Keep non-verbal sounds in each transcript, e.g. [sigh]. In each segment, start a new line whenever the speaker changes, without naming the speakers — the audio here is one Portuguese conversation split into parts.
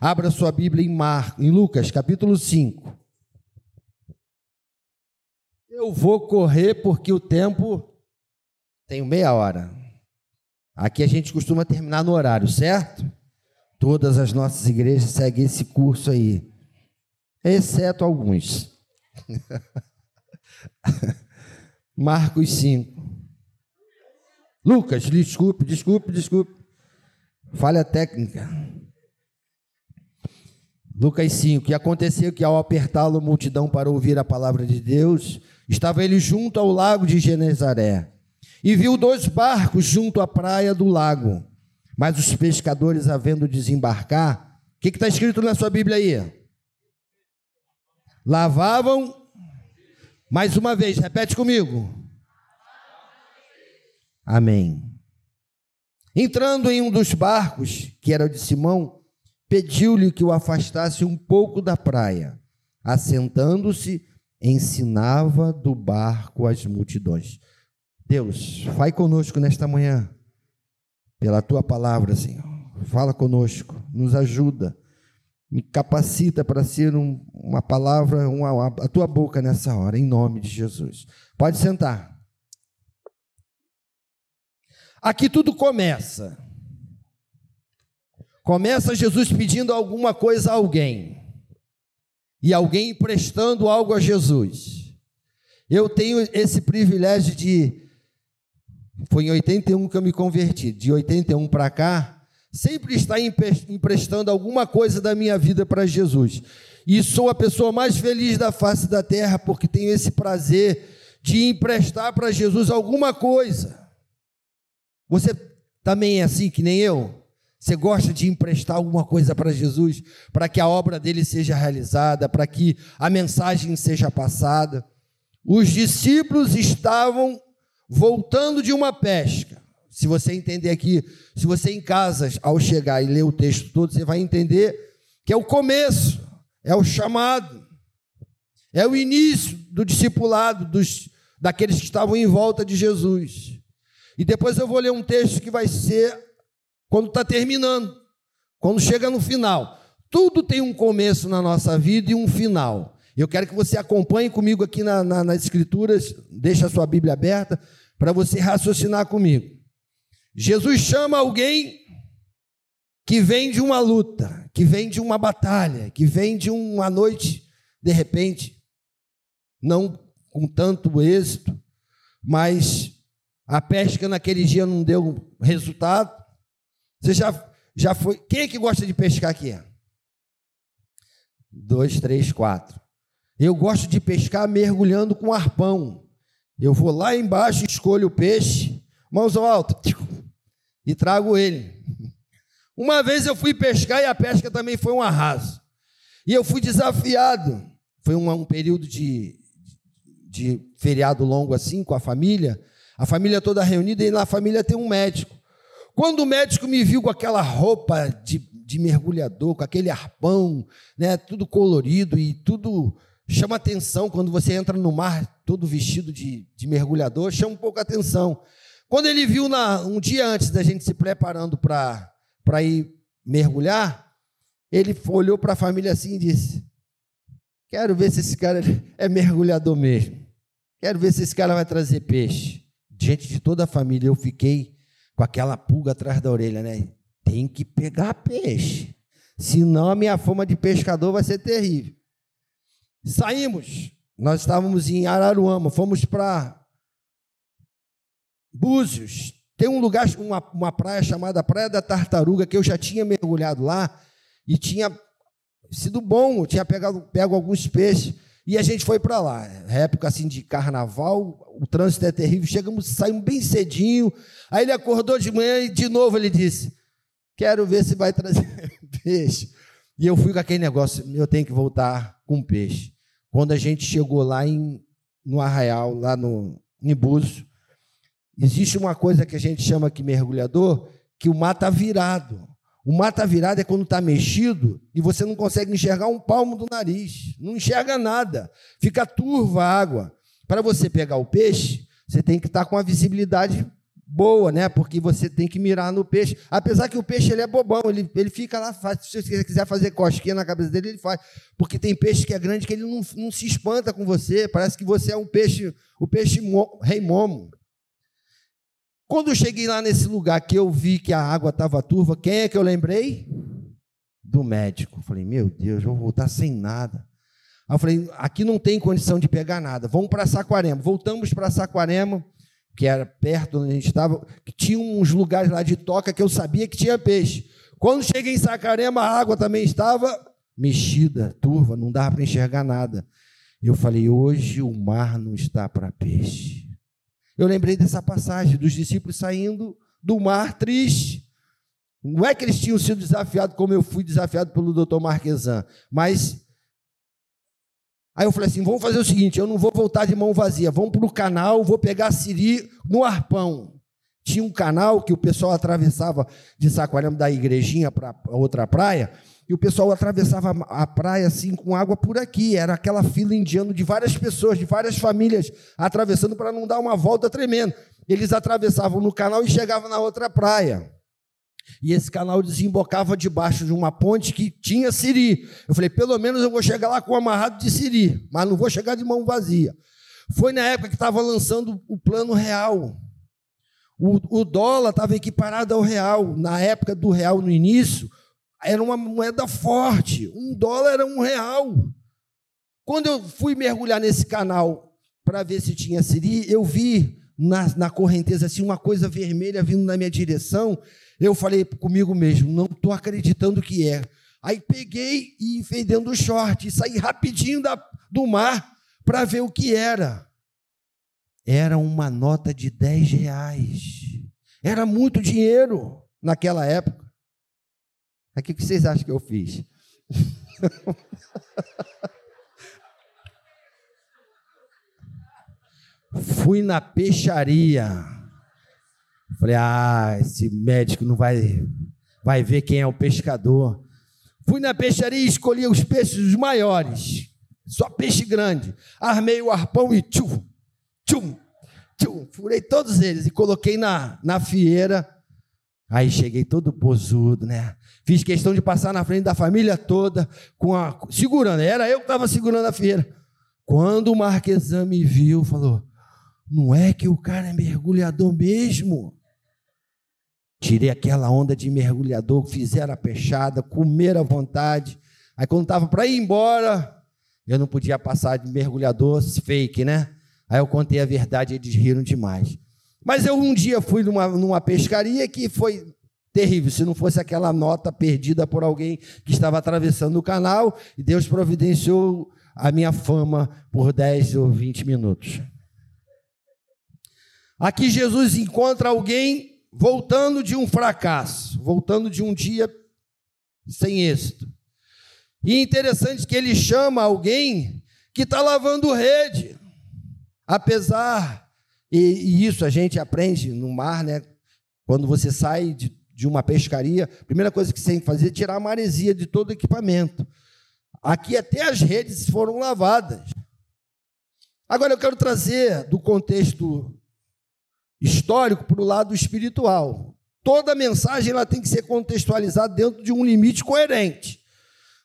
Abra sua Bíblia em, Mar, em Lucas, capítulo 5. Eu vou correr porque o tempo tem meia hora. Aqui a gente costuma terminar no horário, certo? Todas as nossas igrejas seguem esse curso aí, exceto alguns. [laughs] Marcos 5. Lucas, desculpe, desculpe, desculpe. Falha técnica. Lucas 5. E aconteceu que ao apertá-lo a multidão para ouvir a palavra de Deus, estava ele junto ao lago de Genezaré. E viu dois barcos junto à praia do lago. Mas os pescadores, havendo desembarcar, o que está escrito na sua Bíblia aí? Lavavam, mais uma vez, repete comigo. Amém. Entrando em um dos barcos, que era o de Simão, pediu-lhe que o afastasse um pouco da praia. Assentando-se, ensinava do barco as multidões. Deus, vai conosco nesta manhã, pela tua palavra, Senhor. Fala conosco, nos ajuda, me capacita para ser um, uma palavra, uma, a tua boca nessa hora, em nome de Jesus. Pode sentar. Aqui tudo começa. Começa Jesus pedindo alguma coisa a alguém, e alguém emprestando algo a Jesus. Eu tenho esse privilégio de. Foi em 81 que eu me converti, de 81 para cá, sempre estar emprestando alguma coisa da minha vida para Jesus. E sou a pessoa mais feliz da face da terra, porque tenho esse prazer de emprestar para Jesus alguma coisa. Você também é assim que nem eu? Você gosta de emprestar alguma coisa para Jesus, para que a obra dele seja realizada, para que a mensagem seja passada. Os discípulos estavam voltando de uma pesca. Se você entender aqui, se você em casa, ao chegar e ler o texto todo, você vai entender que é o começo, é o chamado, é o início do discipulado dos, daqueles que estavam em volta de Jesus. E depois eu vou ler um texto que vai ser quando está terminando, quando chega no final. Tudo tem um começo na nossa vida e um final. Eu quero que você acompanhe comigo aqui na, na, nas Escrituras, deixa a sua Bíblia aberta, para você raciocinar comigo. Jesus chama alguém que vem de uma luta, que vem de uma batalha, que vem de uma noite, de repente, não com tanto êxito, mas a pesca naquele dia não deu resultado. Você já, já foi. Quem é que gosta de pescar aqui? Dois, três, quatro. Eu gosto de pescar mergulhando com arpão. Eu vou lá embaixo, escolho o peixe, mãos ao alto, e trago ele. Uma vez eu fui pescar e a pesca também foi um arraso. E eu fui desafiado. Foi um, um período de, de feriado longo assim, com a família. A família toda reunida e na família tem um médico. Quando o médico me viu com aquela roupa de, de mergulhador, com aquele arpão, né, tudo colorido e tudo chama atenção quando você entra no mar todo vestido de, de mergulhador, chama um pouco a atenção. Quando ele viu na, um dia antes da gente se preparando para ir mergulhar, ele olhou para a família assim e disse: Quero ver se esse cara [laughs] é mergulhador mesmo. Quero ver se esse cara vai trazer peixe. Diante de toda a família, eu fiquei com aquela pulga atrás da orelha, né? Tem que pegar peixe, senão a minha fama de pescador vai ser terrível. Saímos, nós estávamos em Araruama, fomos para Búzios. Tem um lugar, uma, uma praia chamada Praia da Tartaruga, que eu já tinha mergulhado lá e tinha sido bom, eu tinha pegado, pego alguns peixes. E a gente foi para lá. Época assim de carnaval, o trânsito é terrível. Chegamos, saímos bem cedinho. Aí ele acordou de manhã e de novo ele disse: Quero ver se vai trazer [laughs] peixe. E eu fui com aquele negócio, eu tenho que voltar com peixe. Quando a gente chegou lá em, no arraial, lá no em existe uma coisa que a gente chama aqui mergulhador, que o mar está virado. O mar está virado é quando está mexido e você não consegue enxergar um palmo do nariz. Não enxerga nada. Fica turva a água. Para você pegar o peixe, você tem que estar tá com a visibilidade boa, né? Porque você tem que mirar no peixe. Apesar que o peixe ele é bobão, ele, ele fica lá, faz, se você quiser fazer cosquinha na cabeça dele, ele faz. Porque tem peixe que é grande que ele não, não se espanta com você, parece que você é um peixe, o peixe rei momo. Quando eu cheguei lá nesse lugar que eu vi que a água estava turva, quem é que eu lembrei? Do médico. Falei, meu Deus, eu vou voltar sem nada. Aí eu falei, aqui não tem condição de pegar nada, vamos para Saquarema. Voltamos para Saquarema que era perto onde a gente estava, que tinha uns lugares lá de toca que eu sabia que tinha peixe. Quando cheguei em Sacarema, a água também estava mexida, turva, não dava para enxergar nada. Eu falei: hoje o mar não está para peixe. Eu lembrei dessa passagem dos discípulos saindo do mar triste. Não é que eles tinham sido desafiados como eu fui desafiado pelo doutor Marquesan, mas Aí eu falei assim: vamos fazer o seguinte, eu não vou voltar de mão vazia, vamos para o canal, vou pegar siri no arpão. Tinha um canal que o pessoal atravessava de Saquarema da igrejinha para outra praia, e o pessoal atravessava a praia assim com água por aqui. Era aquela fila indiana de várias pessoas, de várias famílias, atravessando para não dar uma volta tremenda. Eles atravessavam no canal e chegavam na outra praia. E esse canal desembocava debaixo de uma ponte que tinha siri. Eu falei, pelo menos eu vou chegar lá com amarrado de siri, mas não vou chegar de mão vazia. Foi na época que estava lançando o plano real. O, o dólar estava equiparado ao real. Na época do real, no início, era uma moeda forte. Um dólar era um real. Quando eu fui mergulhar nesse canal para ver se tinha siri, eu vi na, na correnteza assim uma coisa vermelha vindo na minha direção eu falei comigo mesmo, não estou acreditando que é. Aí peguei e enfiei dentro do short e saí rapidinho da, do mar para ver o que era. Era uma nota de 10 reais. Era muito dinheiro naquela época. O que vocês acham que eu fiz? [laughs] Fui na peixaria Falei, ah, esse médico não vai, vai ver quem é o pescador. Fui na peixaria e escolhi os peixes maiores, só peixe grande. Armei o arpão e tchum, tchum, tchum. Furei todos eles e coloquei na, na fieira. Aí cheguei todo posudo, né? Fiz questão de passar na frente da família toda, com a, segurando. Era eu que estava segurando a fieira. Quando o marquesão me viu, falou: Não é que o cara é mergulhador mesmo? Tirei aquela onda de mergulhador, fizeram a peixada, comeram à vontade. Aí quando estava para ir embora, eu não podia passar de mergulhador fake, né? Aí eu contei a verdade e eles riram demais. Mas eu um dia fui numa, numa pescaria que foi terrível. Se não fosse aquela nota perdida por alguém que estava atravessando o canal, e Deus providenciou a minha fama por 10 ou 20 minutos. Aqui Jesus encontra alguém voltando de um fracasso, voltando de um dia sem êxito. E é interessante que ele chama alguém que está lavando rede, apesar, e, e, isso a gente aprende no mar, né? Quando você sai de, de uma pescaria, a primeira coisa que você tem que fazer é tirar a maresia de todo o equipamento. Aqui até as redes foram lavadas. Agora eu quero trazer do contexto histórico para o lado espiritual. Toda mensagem ela tem que ser contextualizada dentro de um limite coerente.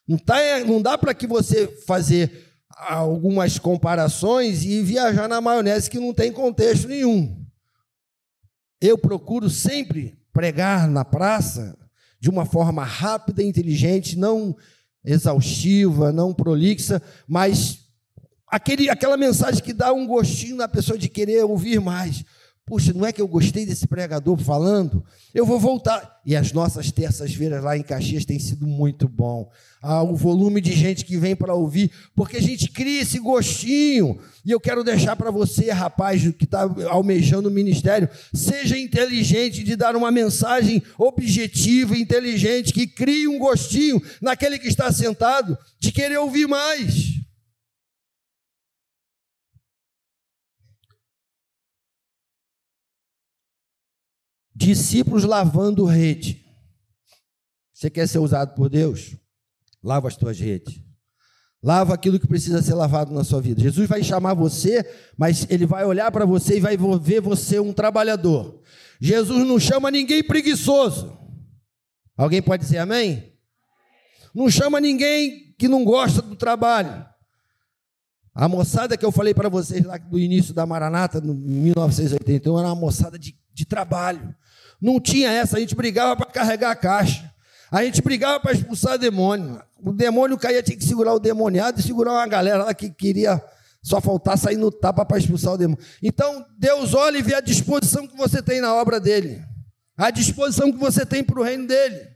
Não, tá, não dá para que você fazer algumas comparações e viajar na maionese que não tem contexto nenhum. Eu procuro sempre pregar na praça de uma forma rápida, inteligente, não exaustiva, não prolixa, mas aquele, aquela mensagem que dá um gostinho na pessoa de querer ouvir mais. Puxa, não é que eu gostei desse pregador falando? Eu vou voltar. E as nossas terças-feiras lá em Caxias tem sido muito bom. Ah, o volume de gente que vem para ouvir, porque a gente cria esse gostinho. E eu quero deixar para você, rapaz, que está almejando o ministério, seja inteligente de dar uma mensagem objetiva, inteligente, que crie um gostinho naquele que está sentado de querer ouvir mais. Discípulos lavando rede. Você quer ser usado por Deus? Lava as tuas redes. Lava aquilo que precisa ser lavado na sua vida. Jesus vai chamar você, mas ele vai olhar para você e vai ver você um trabalhador. Jesus não chama ninguém preguiçoso. Alguém pode dizer amém? Não chama ninguém que não gosta do trabalho. A moçada que eu falei para vocês lá do início da Maranata, em 1981, era uma moçada de, de trabalho. Não tinha essa, a gente brigava para carregar a caixa. A gente brigava para expulsar demônio. O demônio caía, tinha que segurar o demoniado e segurar uma galera lá que queria só faltar sair no tapa para expulsar o demônio. Então, Deus olha e vê a disposição que você tem na obra dele, a disposição que você tem para o reino dele.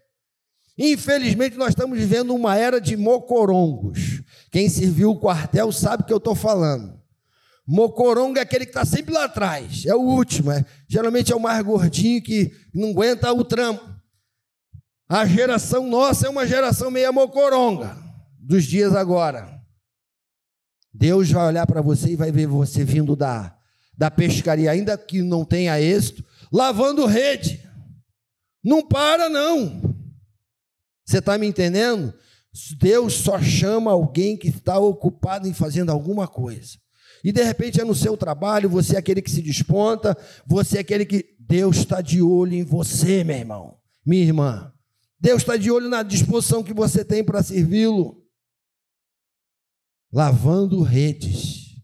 Infelizmente, nós estamos vivendo uma era de mocorongos. Quem serviu o quartel sabe o que eu estou falando. Mocorongo é aquele que está sempre lá atrás, é o último, é, geralmente é o mais gordinho que não aguenta o trampo. A geração nossa é uma geração meia mocoronga dos dias agora. Deus vai olhar para você e vai ver você vindo da, da pescaria, ainda que não tenha êxito, lavando rede. Não para, não. Você está me entendendo? Deus só chama alguém que está ocupado em fazendo alguma coisa. E de repente é no seu trabalho, você é aquele que se desponta, você é aquele que. Deus está de olho em você, meu irmão, minha irmã. Deus está de olho na disposição que você tem para servi-lo lavando redes.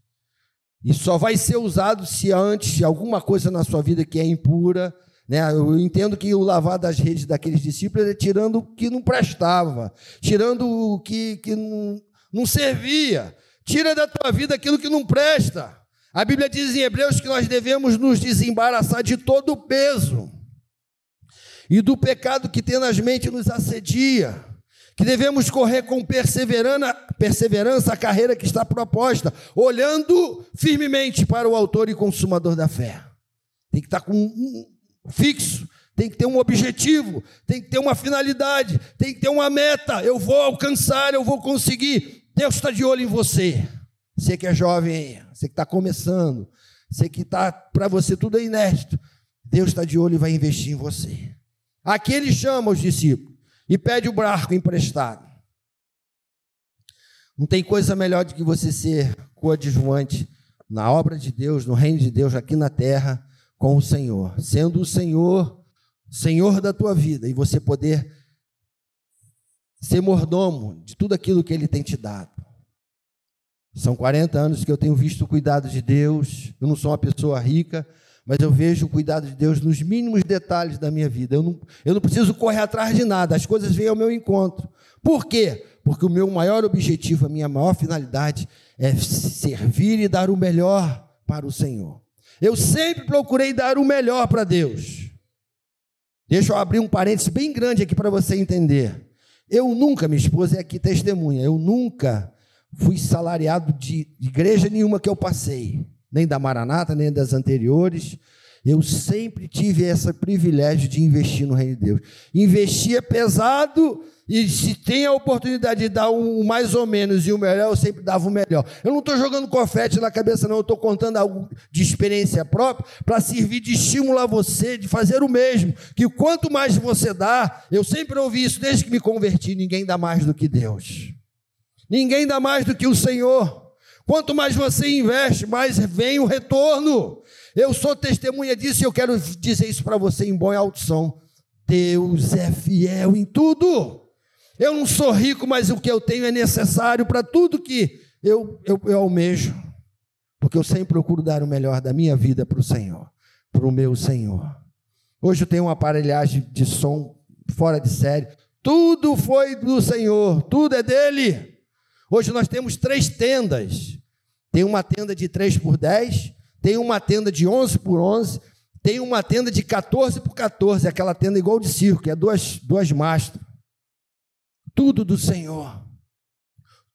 E só vai ser usado se antes alguma coisa na sua vida que é impura. Né? Eu entendo que o lavar das redes daqueles discípulos é tirando o que não prestava, tirando o que, que não, não servia. Tira da tua vida aquilo que não presta. A Bíblia diz em Hebreus que nós devemos nos desembaraçar de todo o peso e do pecado que tenazmente nos assedia que devemos correr com perseverança a carreira que está proposta, olhando firmemente para o autor e consumador da fé. Tem que estar com um fixo, tem que ter um objetivo, tem que ter uma finalidade, tem que ter uma meta. Eu vou alcançar, eu vou conseguir. Deus está de olho em você. Você que é jovem, você que está começando, você que está para você tudo é inédito. Deus está de olho e vai investir em você. Aqui ele chama os discípulos e pede o barco emprestado. Não tem coisa melhor do que você ser coadjuvante na obra de Deus, no reino de Deus, aqui na terra, com o Senhor, sendo o Senhor, Senhor da tua vida, e você poder ser mordomo de tudo aquilo que Ele tem te dado. São 40 anos que eu tenho visto o cuidado de Deus, eu não sou uma pessoa rica, mas eu vejo o cuidado de Deus nos mínimos detalhes da minha vida. Eu não, eu não preciso correr atrás de nada, as coisas vêm ao meu encontro. Por quê? Porque o meu maior objetivo, a minha maior finalidade é servir e dar o melhor para o Senhor. Eu sempre procurei dar o melhor para Deus. Deixa eu abrir um parênteses bem grande aqui para você entender. Eu nunca, minha esposa é aqui testemunha, eu nunca fui salariado de igreja nenhuma que eu passei nem da Maranata, nem das anteriores. Eu sempre tive esse privilégio de investir no reino de Deus. Investia pesado e se tem a oportunidade de dar um mais ou menos e o melhor, eu sempre dava o melhor. Eu não estou jogando confete na cabeça, não. Eu estou contando algo de experiência própria para servir de estímulo a você de fazer o mesmo. Que quanto mais você dá, eu sempre ouvi isso desde que me converti: ninguém dá mais do que Deus. Ninguém dá mais do que o Senhor. Quanto mais você investe, mais vem o retorno. Eu sou testemunha disso e eu quero dizer isso para você em bom e alto som. Deus é fiel em tudo. Eu não sou rico, mas o que eu tenho é necessário para tudo que eu, eu, eu almejo. Porque eu sempre procuro dar o melhor da minha vida para o Senhor, para o meu Senhor. Hoje eu tenho uma aparelhagem de som fora de série. Tudo foi do Senhor, tudo é dele. Hoje nós temos três tendas. Tem uma tenda de 3 por 10, tem uma tenda de 11 por 11, tem uma tenda de 14 por 14, aquela tenda igual de circo, que é duas, duas mastras. Tudo do Senhor.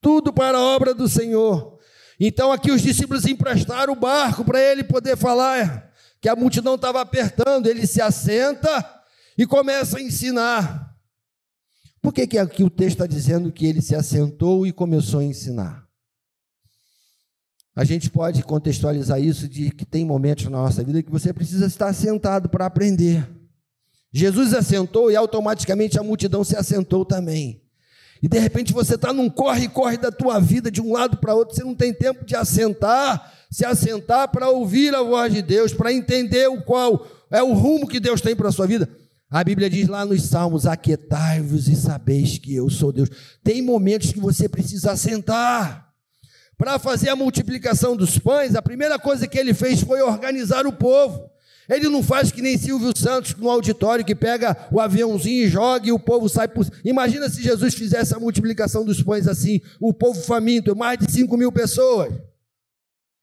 Tudo para a obra do Senhor. Então aqui os discípulos emprestaram o barco para ele poder falar que a multidão estava apertando, ele se assenta e começa a ensinar. Por que, que aqui o texto está dizendo que ele se assentou e começou a ensinar? A gente pode contextualizar isso de que tem momentos na nossa vida que você precisa estar sentado para aprender. Jesus assentou e automaticamente a multidão se assentou também. E de repente você está num corre-corre da tua vida de um lado para outro, você não tem tempo de assentar, se assentar para ouvir a voz de Deus, para entender o qual é o rumo que Deus tem para a sua vida. A Bíblia diz lá nos Salmos: Aquietai-vos e sabeis que eu sou Deus. Tem momentos que você precisa sentar. Para fazer a multiplicação dos pães, a primeira coisa que ele fez foi organizar o povo. Ele não faz que nem Silvio Santos no auditório que pega o aviãozinho e joga e o povo sai por. Imagina se Jesus fizesse a multiplicação dos pães assim, o povo faminto, mais de 5 mil pessoas.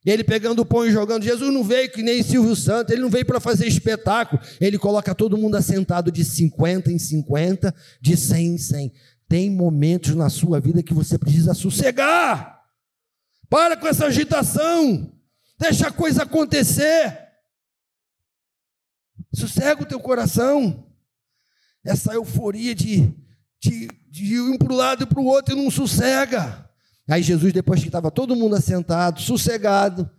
Ele pegando o pão e jogando. Jesus não veio que nem Silvio Santos, ele não veio para fazer espetáculo. Ele coloca todo mundo assentado de 50 em 50, de 100 em 100. Tem momentos na sua vida que você precisa sossegar. Para com essa agitação. Deixa a coisa acontecer. Sossega o teu coração. Essa euforia de, de, de ir um para o lado e para o outro e não sossega. Aí Jesus, depois que estava todo mundo assentado, sossegado,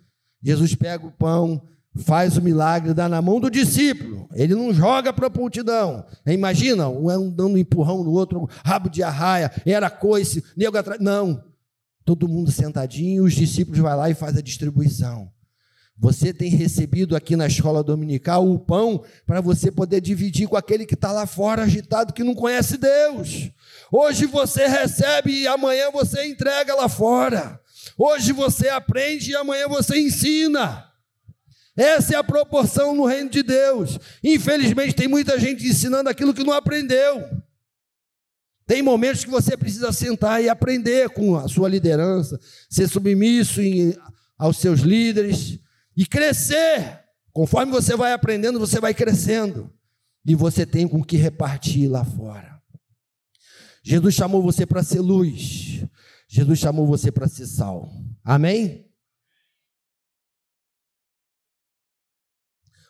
Jesus pega o pão, faz o milagre, dá na mão do discípulo. Ele não joga para a multidão. Imagina, um dando um empurrão no outro, rabo de arraia, era coice, nego atrás. Não. Todo mundo sentadinho, os discípulos vai lá e faz a distribuição. Você tem recebido aqui na escola dominical o pão para você poder dividir com aquele que está lá fora agitado, que não conhece Deus. Hoje você recebe e amanhã você entrega lá fora. Hoje você aprende e amanhã você ensina. Essa é a proporção no reino de Deus. Infelizmente, tem muita gente ensinando aquilo que não aprendeu. Tem momentos que você precisa sentar e aprender com a sua liderança, ser submisso aos seus líderes, e crescer. Conforme você vai aprendendo, você vai crescendo. E você tem com que repartir lá fora. Jesus chamou você para ser luz. Jesus chamou você para ser sal. Amém?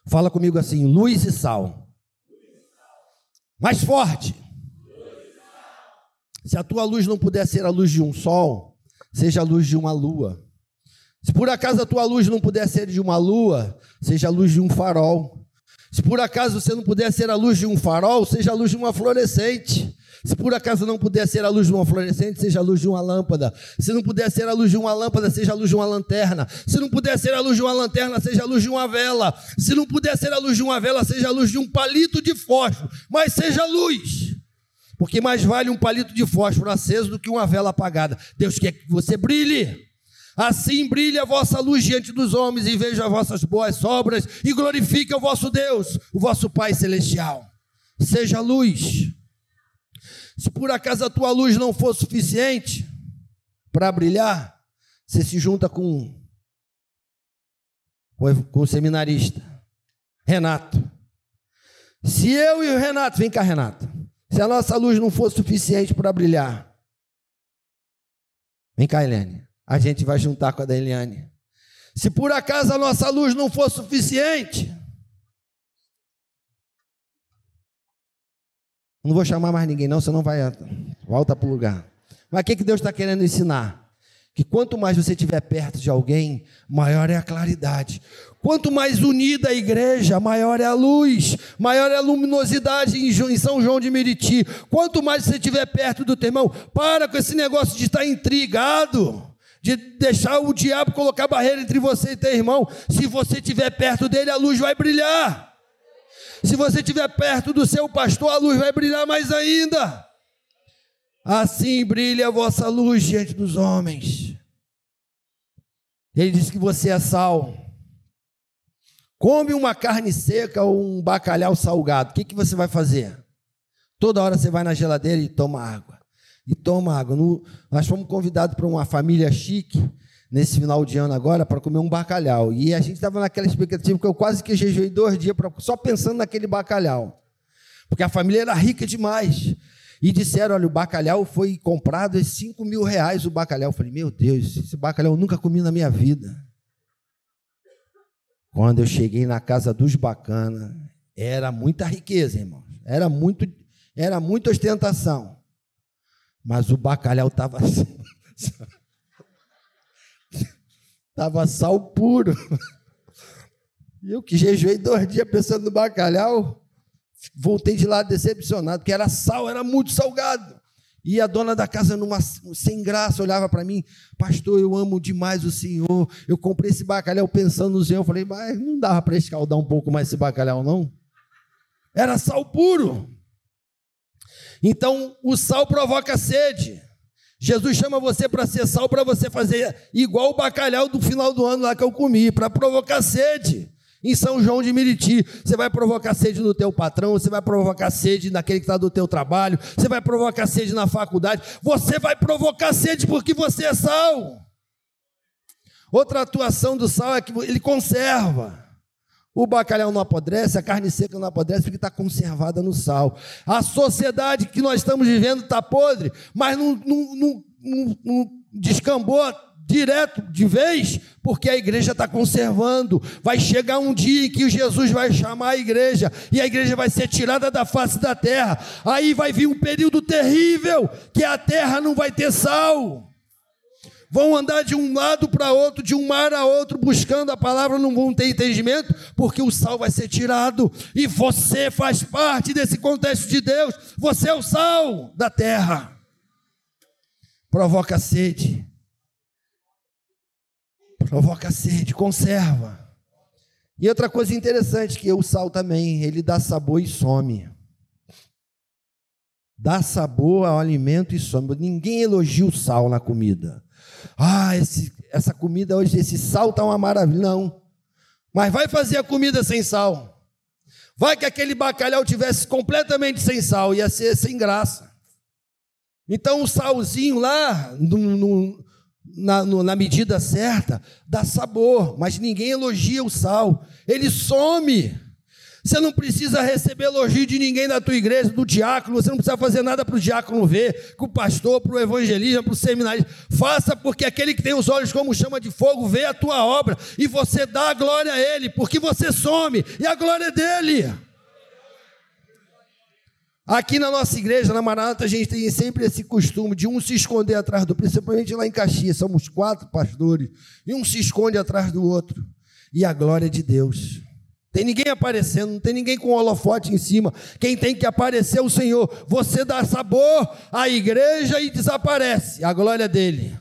Fala comigo assim: luz e sal. Mais forte. Se a tua luz não puder ser a luz de um sol, seja a luz de uma lua. Se por acaso a tua luz não puder ser de uma lua, seja a luz de um farol. Se por acaso você não puder ser a luz de um farol, seja a luz de uma fluorescente. Se por acaso não puder ser a luz de uma fluorescente, seja a luz de uma lâmpada. Se não puder ser a luz de uma lâmpada, seja a luz de uma lanterna. Se não puder ser a luz de uma lanterna, seja a luz de uma vela. Se não puder ser a luz de uma vela, seja a luz de um palito de fósforo. Mas seja luz. Porque mais vale um palito de fósforo aceso do que uma vela apagada. Deus quer que você brilhe. Assim brilhe a vossa luz diante dos homens e veja as vossas boas obras e glorifique o vosso Deus, o vosso Pai celestial. Seja luz. Se por acaso a tua luz não for suficiente para brilhar, você se junta com, com o seminarista, Renato. Se eu e o Renato, vem cá, Renato. Se a nossa luz não for suficiente para brilhar, vem cá, Helene a gente vai juntar com a da Eliane. Se por acaso a nossa luz não for suficiente, não vou chamar mais ninguém, não, você não vai. Volta para o lugar. Mas o que, que Deus está querendo ensinar? Que quanto mais você estiver perto de alguém, maior é a claridade. Quanto mais unida a igreja, maior é a luz, maior é a luminosidade em São João de Meriti. Quanto mais você estiver perto do teu irmão, para com esse negócio de estar intrigado de deixar o diabo colocar barreira entre você e teu irmão. Se você estiver perto dele, a luz vai brilhar. Se você estiver perto do seu pastor, a luz vai brilhar mais ainda. Assim brilha a vossa luz diante dos homens. Ele diz que você é sal. Come uma carne seca ou um bacalhau salgado. O que, que você vai fazer? Toda hora você vai na geladeira e toma água e toma água. No, nós fomos convidados para uma família chique nesse final de ano agora para comer um bacalhau. E a gente estava naquela expectativa que eu quase que jejuei dois dias pra, só pensando naquele bacalhau. Porque a família era rica demais. E disseram: olha, o bacalhau foi comprado, é 5 mil reais o bacalhau. Eu falei, meu Deus, esse bacalhau eu nunca comi na minha vida. Quando eu cheguei na casa dos bacanas, era muita riqueza, irmão. Era muito, era muita ostentação. Mas o bacalhau estava estava [laughs] sal puro. E eu que jejuei dois dias pensando no bacalhau, voltei de lá decepcionado, porque era sal, era muito salgado. E a dona da casa, numa, sem graça, olhava para mim, pastor, eu amo demais o senhor. Eu comprei esse bacalhau pensando no senhor. Eu falei, mas não dava para escaldar um pouco mais esse bacalhau, não? Era sal puro. Então, o sal provoca sede. Jesus chama você para ser sal, para você fazer igual o bacalhau do final do ano lá que eu comi, para provocar sede em São João de Miriti. Você vai provocar sede no teu patrão, você vai provocar sede naquele que está do teu trabalho, você vai provocar sede na faculdade, você vai provocar sede porque você é sal. Outra atuação do sal é que ele conserva. O bacalhau não apodrece, a carne seca não apodrece porque está conservada no sal. A sociedade que nós estamos vivendo está podre, mas não, não, não, não descambou direto de vez, porque a igreja está conservando. Vai chegar um dia em que Jesus vai chamar a igreja e a igreja vai ser tirada da face da terra. Aí vai vir um período terrível que a terra não vai ter sal. Vão andar de um lado para outro, de um mar a outro, buscando a palavra, não vão ter entendimento, porque o sal vai ser tirado, e você faz parte desse contexto de Deus, você é o sal da terra. Provoca sede, provoca sede, conserva. E outra coisa interessante que o sal também, ele dá sabor e some. Dá sabor ao alimento e some. Ninguém elogia o sal na comida. Ah, esse, essa comida hoje, esse sal está uma maravilha. Não. Mas vai fazer a comida sem sal. Vai que aquele bacalhau tivesse completamente sem sal, ia ser sem graça. Então o salzinho lá, no, no, na, no, na medida certa, dá sabor, mas ninguém elogia o sal, ele some. Você não precisa receber elogio de ninguém da tua igreja, do diácono, você não precisa fazer nada para o diácono ver, com o pastor, para o evangelista, para o seminário. Faça porque aquele que tem os olhos como chama de fogo vê a tua obra e você dá a glória a ele, porque você some e a glória é dele. Aqui na nossa igreja, na Maranata, a gente tem sempre esse costume de um se esconder atrás do, principalmente lá em Caxias, somos quatro pastores, e um se esconde atrás do outro. E a glória de Deus. Tem ninguém aparecendo, não tem ninguém com holofote em cima. Quem tem que aparecer é o Senhor. Você dá sabor à igreja e desaparece. A glória dele.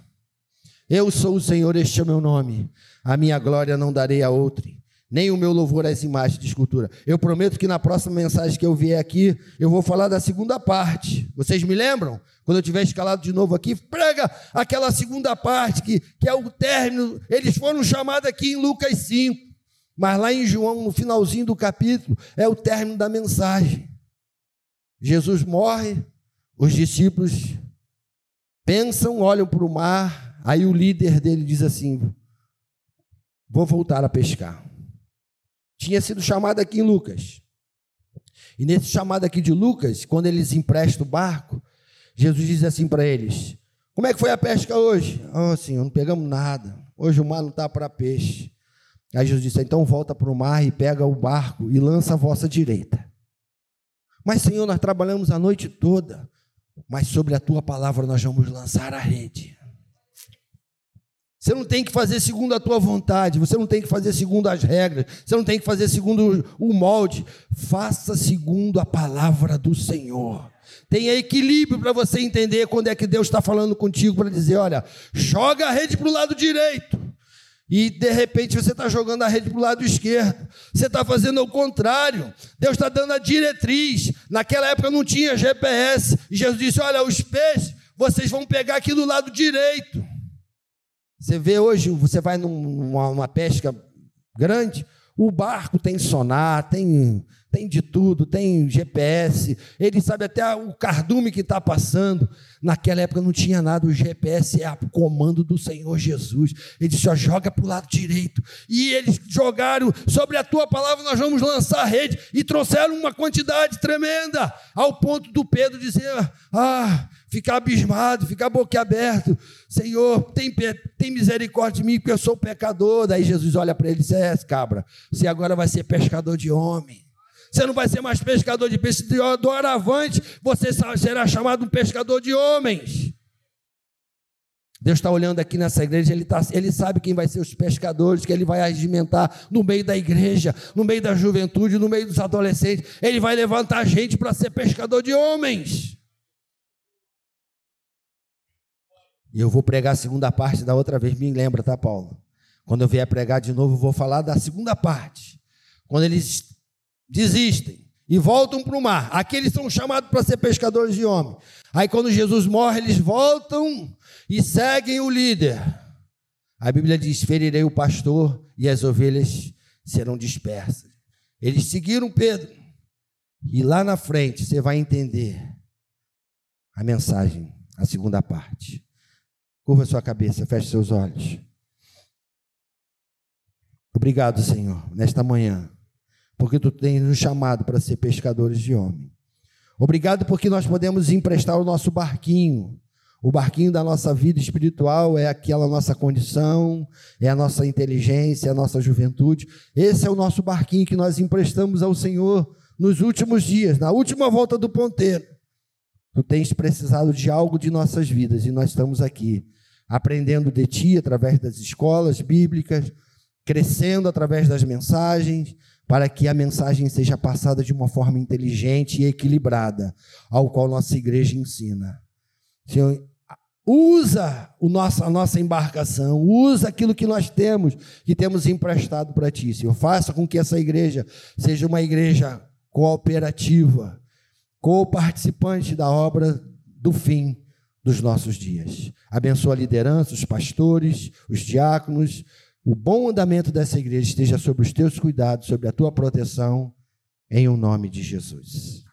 Eu sou o Senhor, este é o meu nome. A minha glória não darei a outro nem o meu louvor às imagens de escultura. Eu prometo que na próxima mensagem que eu vier aqui, eu vou falar da segunda parte. Vocês me lembram? Quando eu tiver escalado de novo aqui, prega aquela segunda parte, que, que é o término. Eles foram chamados aqui em Lucas 5, mas lá em João, no finalzinho do capítulo, é o término da mensagem. Jesus morre, os discípulos pensam, olham para o mar, aí o líder dele diz assim: Vou voltar a pescar tinha sido chamado aqui em Lucas. E nesse chamado aqui de Lucas, quando eles emprestam o barco, Jesus diz assim para eles: Como é que foi a pesca hoje? Oh, Senhor, não pegamos nada. Hoje o mar não está para peixe. Aí Jesus disse: Então volta para o mar e pega o barco e lança a vossa direita. Mas, Senhor, nós trabalhamos a noite toda, mas sobre a tua palavra nós vamos lançar a rede. Você não tem que fazer segundo a tua vontade, você não tem que fazer segundo as regras, você não tem que fazer segundo o molde. Faça segundo a palavra do Senhor. Tenha equilíbrio para você entender quando é que Deus está falando contigo para dizer: olha, joga a rede para o lado direito. E de repente você está jogando a rede para o lado esquerdo. Você está fazendo o contrário. Deus está dando a diretriz. Naquela época não tinha GPS. E Jesus disse: Olha, os peixes, vocês vão pegar aqui do lado direito. Você vê hoje, você vai numa, pesca grande, o barco tem sonar, tem, tem de tudo, tem GPS, ele sabe até o cardume que está passando. Naquela época não tinha nada, o GPS é o comando do Senhor Jesus. Ele disse: ó, joga para o lado direito. E eles jogaram sobre a tua palavra, nós vamos lançar a rede. E trouxeram uma quantidade tremenda, ao ponto do Pedro dizer: ah, ficar abismado, ficar boquiaberto. Senhor, tem, tem misericórdia de mim, porque eu sou pecador. Daí Jesus olha para ele e diz: É, cabra, você agora vai ser pescador de homem. Você não vai ser mais pescador de peixe, do avante, você será chamado um pescador de homens. Deus está olhando aqui nessa igreja, ele, tá, ele sabe quem vai ser os pescadores, que ele vai regimentar no meio da igreja, no meio da juventude, no meio dos adolescentes. Ele vai levantar gente para ser pescador de homens. E eu vou pregar a segunda parte da outra vez, me lembra, tá, Paulo? Quando eu vier pregar de novo, eu vou falar da segunda parte. Quando eles desistem e voltam para o mar. Aqui eles são chamados para ser pescadores de homens. Aí quando Jesus morre, eles voltam e seguem o líder. A Bíblia diz: ferirei o pastor e as ovelhas serão dispersas. Eles seguiram Pedro. E lá na frente você vai entender a mensagem, a segunda parte. Curva sua cabeça, feche seus olhos. Obrigado, Senhor, nesta manhã, porque tu tens nos chamado para ser pescadores de homem. Obrigado porque nós podemos emprestar o nosso barquinho. O barquinho da nossa vida espiritual é aquela nossa condição, é a nossa inteligência, é a nossa juventude. Esse é o nosso barquinho que nós emprestamos ao Senhor nos últimos dias, na última volta do ponteiro. Tu tens precisado de algo de nossas vidas e nós estamos aqui aprendendo de ti através das escolas bíblicas, crescendo através das mensagens, para que a mensagem seja passada de uma forma inteligente e equilibrada, ao qual nossa igreja ensina. Senhor, usa o nosso, a nossa embarcação, usa aquilo que nós temos, que temos emprestado para ti, Senhor. Faça com que essa igreja seja uma igreja cooperativa, co-participante da obra do fim dos nossos dias. Abençoa a liderança, os pastores, os diáconos, o bom andamento dessa igreja esteja sobre os teus cuidados, sobre a tua proteção, em o nome de Jesus.